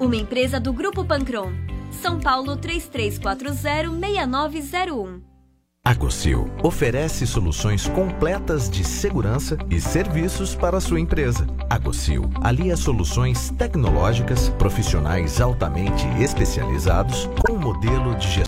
Uma empresa do Grupo Pancron. São Paulo 3340-6901. A Gocil oferece soluções completas de segurança e serviços para sua empresa. A alia soluções tecnológicas, profissionais altamente especializados com um modelo de gestão.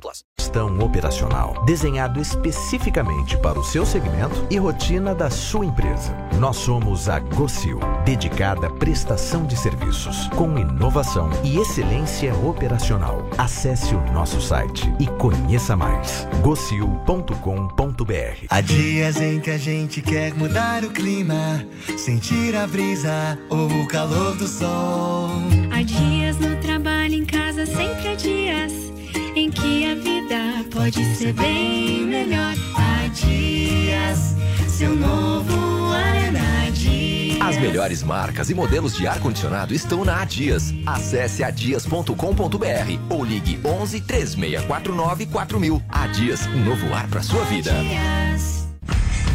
plus. Gestão operacional, desenhado especificamente para o seu segmento e rotina da sua empresa. Nós somos a Gocil, dedicada à prestação de serviços, com inovação e excelência operacional. Acesse o nosso site e conheça mais. gocil.com.br Há dias em que a gente quer mudar o clima, sentir a brisa ou o calor do sol. Há dias no trabalho, em casa, sempre há dias pode ser bem melhor. Há dias, seu novo ar é na Dias. As melhores marcas e modelos de ar-condicionado estão na Adias. Acesse adias.com.br ou ligue 11 3649 4000. Adias, um novo ar para sua vida. Dias.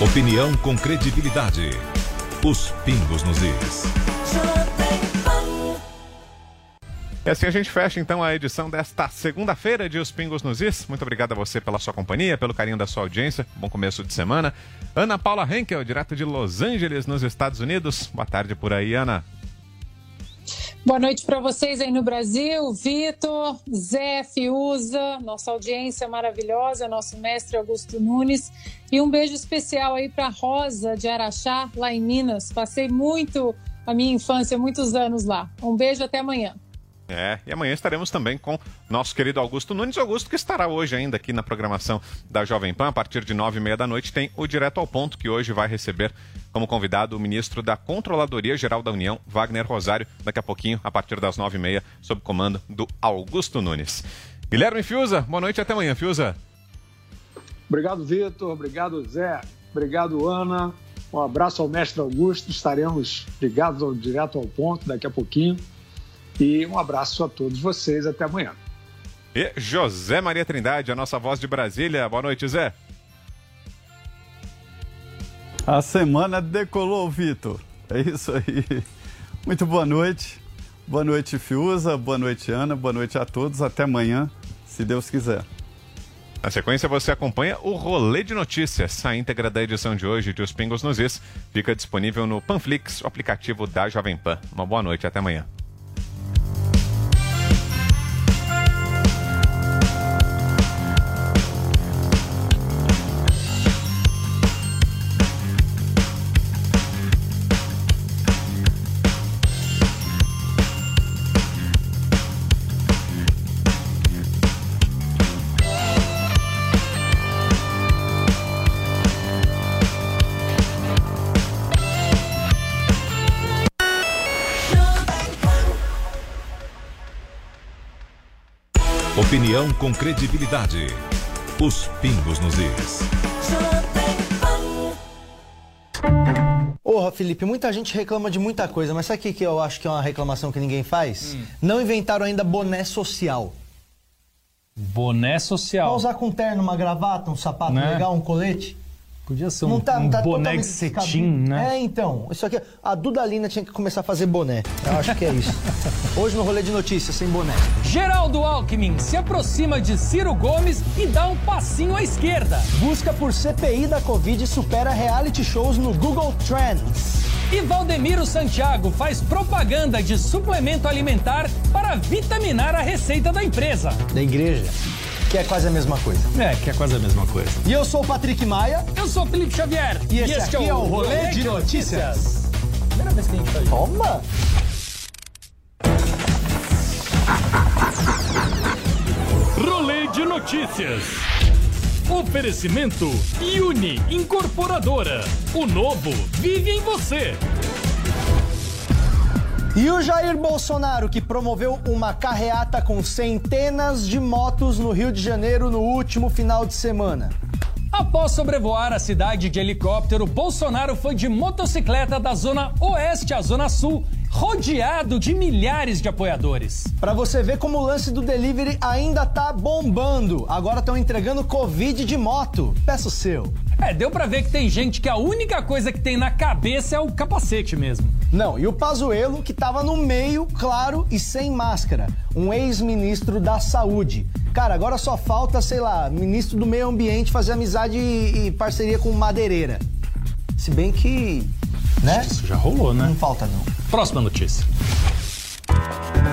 Opinião com credibilidade. Os pingos nos is. E assim a gente fecha então a edição desta segunda-feira de Os Pingos nos Is. Muito obrigado a você pela sua companhia, pelo carinho da sua audiência. Bom começo de semana. Ana Paula Henkel, direto de Los Angeles, nos Estados Unidos. Boa tarde por aí, Ana. Boa noite para vocês aí no Brasil, Vitor, Zé, Fiuza, nossa audiência maravilhosa, nosso mestre Augusto Nunes. E um beijo especial aí para Rosa de Araxá, lá em Minas. Passei muito a minha infância, muitos anos lá. Um beijo até amanhã. É, e amanhã estaremos também com nosso querido Augusto Nunes. Augusto que estará hoje ainda aqui na programação da Jovem Pan. A partir de nove e meia da noite tem o Direto ao Ponto, que hoje vai receber como convidado o ministro da Controladoria Geral da União, Wagner Rosário, daqui a pouquinho, a partir das nove e meia, sob comando do Augusto Nunes. Guilherme Fiuza, boa noite até amanhã, Fiuza. Obrigado, Vitor. Obrigado, Zé. Obrigado, Ana. Um abraço ao mestre Augusto. Estaremos ligados ao Direto ao Ponto daqui a pouquinho. E um abraço a todos vocês. Até amanhã. E José Maria Trindade, a nossa voz de Brasília. Boa noite, Zé. A semana decolou, Vitor. É isso aí. Muito boa noite. Boa noite, Fiuza. Boa noite, Ana. Boa noite a todos. Até amanhã, se Deus quiser. Na sequência, você acompanha o Rolê de Notícias. A íntegra da edição de hoje de Os Pingos nos Is fica disponível no Panflix, o aplicativo da Jovem Pan. Uma boa noite, até amanhã. Opinião com credibilidade. Os pingos nos is. Porra, Felipe, muita gente reclama de muita coisa, mas sabe o que, eu acho que é uma reclamação que ninguém faz? Não inventaram ainda boné social. Boné social. Pra usar com terno, uma gravata, um sapato Né? legal, um colete. Podia ser um, um boné de cetim, né? É, então. Isso aqui, a Dudalina tinha que começar a fazer boné. Eu acho que é isso. Hoje no rolê de notícias, sem boné. Geraldo Alckmin se aproxima de Ciro Gomes e dá um passinho à esquerda. Busca por CPI da Covid supera reality shows no Google Trends. E Valdemiro Santiago faz propaganda de suplemento alimentar para vitaminar a receita da empresa. Da igreja. Que é quase a mesma coisa. É, que é quase a mesma coisa. E eu sou o Patrick Maia. Eu sou o Felipe Xavier. E esse, aqui é o Rolê de Notícias. Primeira vez que a gente faz. Toma! Rolê de notícias. Oferecimento Uni Incorporadora. O novo vive em você. E o Jair Bolsonaro, que promoveu uma carreata com centenas de motos no Rio de Janeiro no último final de semana. Após sobrevoar a cidade de helicóptero, Bolsonaro foi de motocicleta da zona oeste à zona sul, rodeado de milhares de apoiadores. Pra você ver como o lance do delivery ainda tá bombando. Agora estão entregando Covid de moto. Peça o seu. É, deu pra ver que tem gente que a única coisa que tem na cabeça é o capacete mesmo. Não, e o Pazuello, que tava no meio, claro, e sem máscara. Um ex-ministro da Saúde. Cara, agora só falta, sei lá, ministro do Meio Ambiente fazer amizade e, e parceria com madeireira. Se bem que. Né? Isso já rolou, né? Não falta, não. Próxima notícia.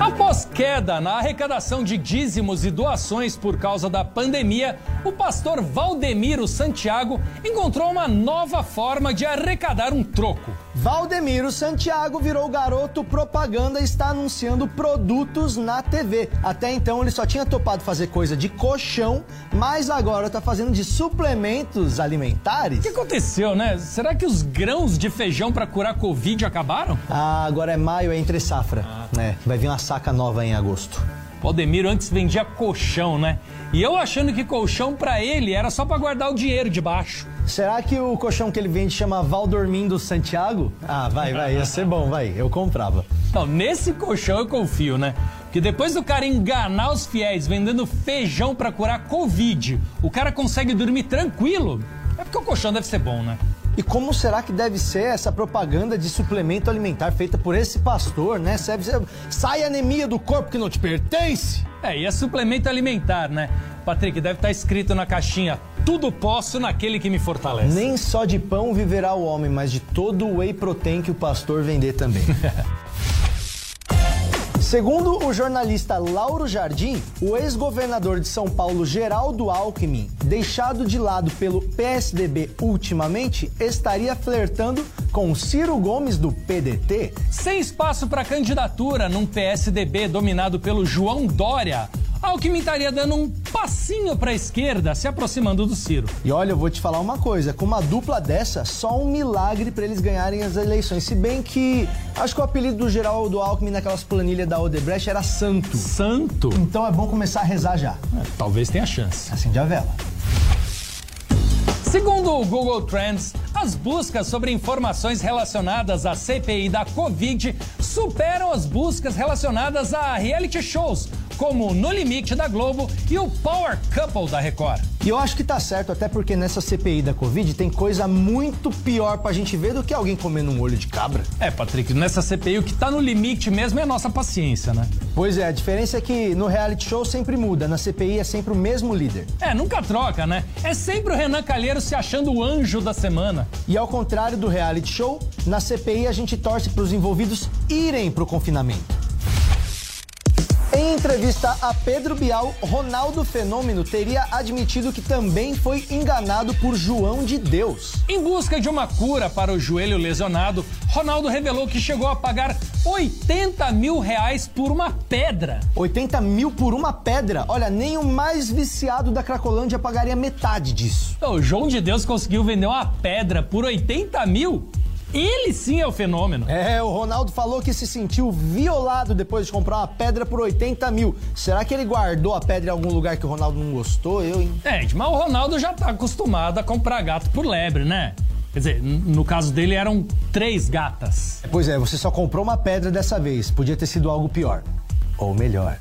Após queda na arrecadação de dízimos e doações por causa da pandemia, o pastor Valdemiro Santiago encontrou uma nova forma de arrecadar um troco. Valdemiro Santiago virou garoto propaganda e está anunciando produtos na TV. Até então ele só tinha topado fazer coisa de colchão, mas agora tá fazendo de suplementos alimentares. O que aconteceu, né? Será que os grãos de feijão para curar Covid acabaram? Ah, agora é maio, é entre safra. né? Vai vir uma saca nova em agosto. Valdemiro antes vendia colchão, né? E eu achando que colchão pra ele era só pra guardar o dinheiro debaixo. Será que o colchão que ele vende chama Valdormindo Santiago? Ah, vai, vai, ia ser bom, vai. Eu comprava. Não, nesse colchão eu confio, né? Porque depois do cara enganar os fiéis vendendo feijão pra curar Covid, o cara consegue dormir tranquilo. É porque o colchão deve ser bom, né? E como será que deve ser essa propaganda de suplemento alimentar feita por esse pastor, né? Sai- anemia do corpo que não te pertence? É, e é suplemento alimentar, né? Patrick, deve estar escrito na caixinha: tudo posso naquele que me fortalece. Nem só de pão viverá o homem, mas de todo o whey protein que o pastor vender também. Segundo o jornalista Lauro Jardim, o ex-governador de São Paulo, Geraldo Alckmin, deixado de lado pelo PSDB ultimamente, estaria flertando com Ciro Gomes do PDT. Sem espaço para candidatura num PSDB dominado pelo João Dória, Alckmin estaria dando um passinho para a esquerda, se aproximando do Ciro. E olha, eu vou te falar uma coisa, com uma dupla dessa, só um milagre para eles ganharem as eleições. Se bem que acho que o apelido do Geraldo Alckmin naquelas planilhas da Odebrecht era Santo. Santo? Então é bom começar a rezar já. talvez tenha chance. Acende a vela. Segundo o Google Trends, as buscas sobre informações relacionadas à CPI da Covid superam as buscas relacionadas a reality shows, como No Limite da Globo e o Power Couple da Record. E eu acho que tá certo, até porque nessa CPI da Covid tem coisa muito pior pra gente ver do que alguém comendo um olho de cabra. É, Patrick, nessa CPI o que tá no limite mesmo é a nossa paciência, né? Pois é, a diferença é que no reality show sempre muda, na CPI é sempre o mesmo líder. É, nunca troca, né? É sempre o Renan Calheiro se achando o anjo da semana. E ao contrário do reality show, na CPI a gente torce pros envolvidos irem pro confinamento. Em entrevista a Pedro Bial, Ronaldo Fenômeno teria admitido que também foi enganado por João de Deus. Em busca de uma cura para o joelho lesionado, Ronaldo revelou que chegou a pagar 80 mil reais por uma pedra. 80 mil por uma pedra? Olha, nem o mais viciado da Cracolândia pagaria metade disso. O João de Deus conseguiu vender uma pedra por 80 mil? Ele sim é o fenômeno. É, o Ronaldo falou que se sentiu violado depois de comprar uma pedra por 80 mil. Será que ele guardou a pedra em algum lugar que o Ronaldo não gostou? Eu, hein? É, mas o Ronaldo já tá acostumado a comprar gato por lebre, né? Quer dizer, no caso dele eram três gatas. Pois é, você só comprou uma pedra dessa vez. Podia ter sido algo pior. Ou melhor.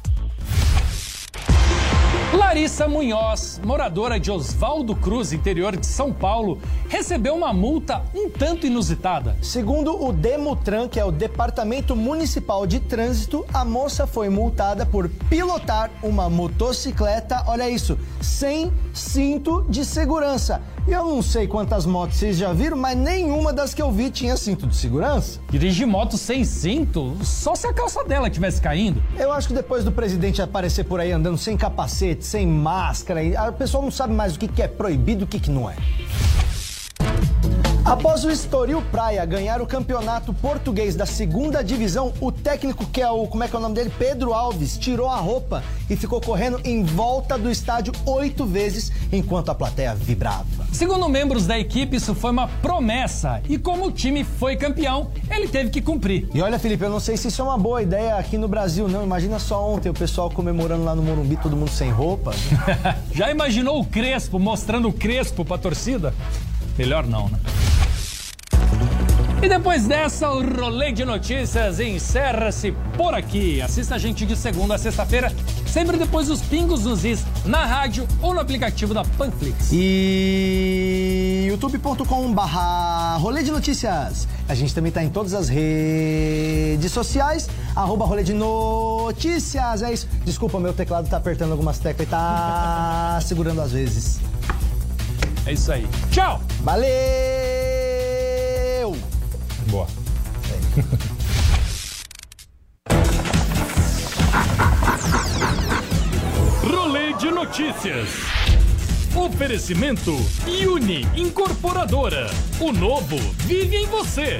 Larissa Munhoz, moradora de Oswaldo Cruz, interior de São Paulo, recebeu uma multa um tanto inusitada. Segundo o Demutran, que é o Departamento Municipal de Trânsito, a moça foi multada por pilotar uma motocicleta, olha isso, sem cinto de segurança. E eu não sei quantas motos vocês já viram, mas nenhuma das que eu vi tinha cinto de segurança. Dirigir moto sem cinto? Só se a calça dela estivesse caindo. Eu acho que depois do presidente aparecer por aí andando sem capacete, sem máscara, a pessoa não sabe mais o que é proibido e o que não é. Após o Estoril Praia ganhar o campeonato português da segunda divisão, o técnico, que é o, como é que é o nome dele? Pedro Alves, tirou a roupa e ficou correndo em volta do estádio oito vezes enquanto a plateia vibrava. Segundo membros da equipe, isso foi uma promessa e como o time foi campeão, ele teve que cumprir. E olha, Felipe, eu não sei se isso é uma boa ideia aqui no Brasil, não. Imagina só ontem o pessoal comemorando lá no Morumbi, todo mundo sem roupa. Já imaginou o Crespo mostrando o Crespo pra torcida? Melhor não, né? E depois dessa, o rolê de notícias encerra-se por aqui. Assista a gente de segunda a sexta-feira, sempre depois dos pingos nos is, na rádio ou no aplicativo da Panflix. E youtube.com barra rolê de notícias. A gente também tá em todas as redes sociais, arroba rolê de notícias. É isso. Desculpa, meu teclado tá apertando algumas teclas e tá segurando às vezes. É isso aí. Tchau! Valeu! Rolê de notícias. Oferecimento Uni Incorporadora. O novo vive em você.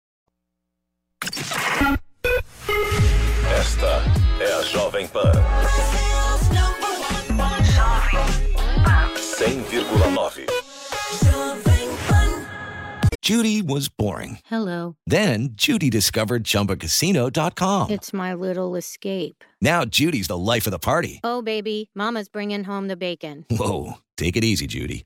Esta é a Jovem Pan. 100,9. Judy was boring. Hello. Then Judy discovered ChumbaCasino.com. It's my little escape. Now Judy's the life of the party. Oh, baby, Mama's bringing home the bacon. Whoa, take it easy, Judy.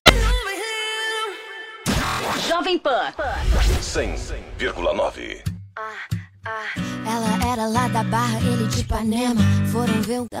Jovem Pan. 100,9. Ela era lá da Barra, ele de Ipanema. Foram ver o.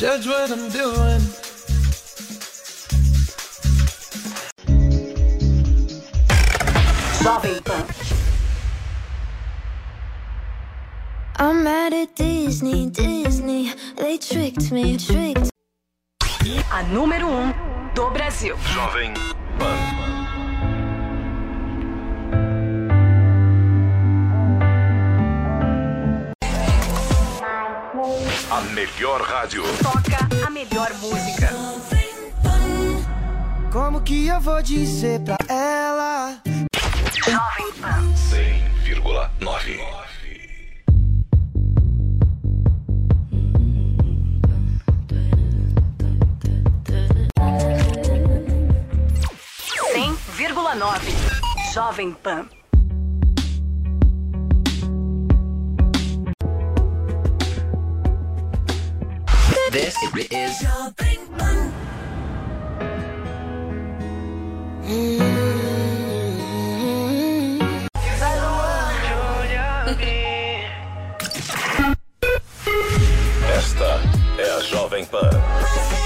Judge what I'm doing. Jovem Pan. I'm mad at Disney, Disney. They tricked me, tricked A número 1 um do Brasil. Jovem Pan. A melhor rádio. Toca a melhor música. Como que eu vou dizer pra ela? Jovem Pan. 100,9. Cem vírgula nove. Jovem Pan. This is Esta é a Jovem Pan.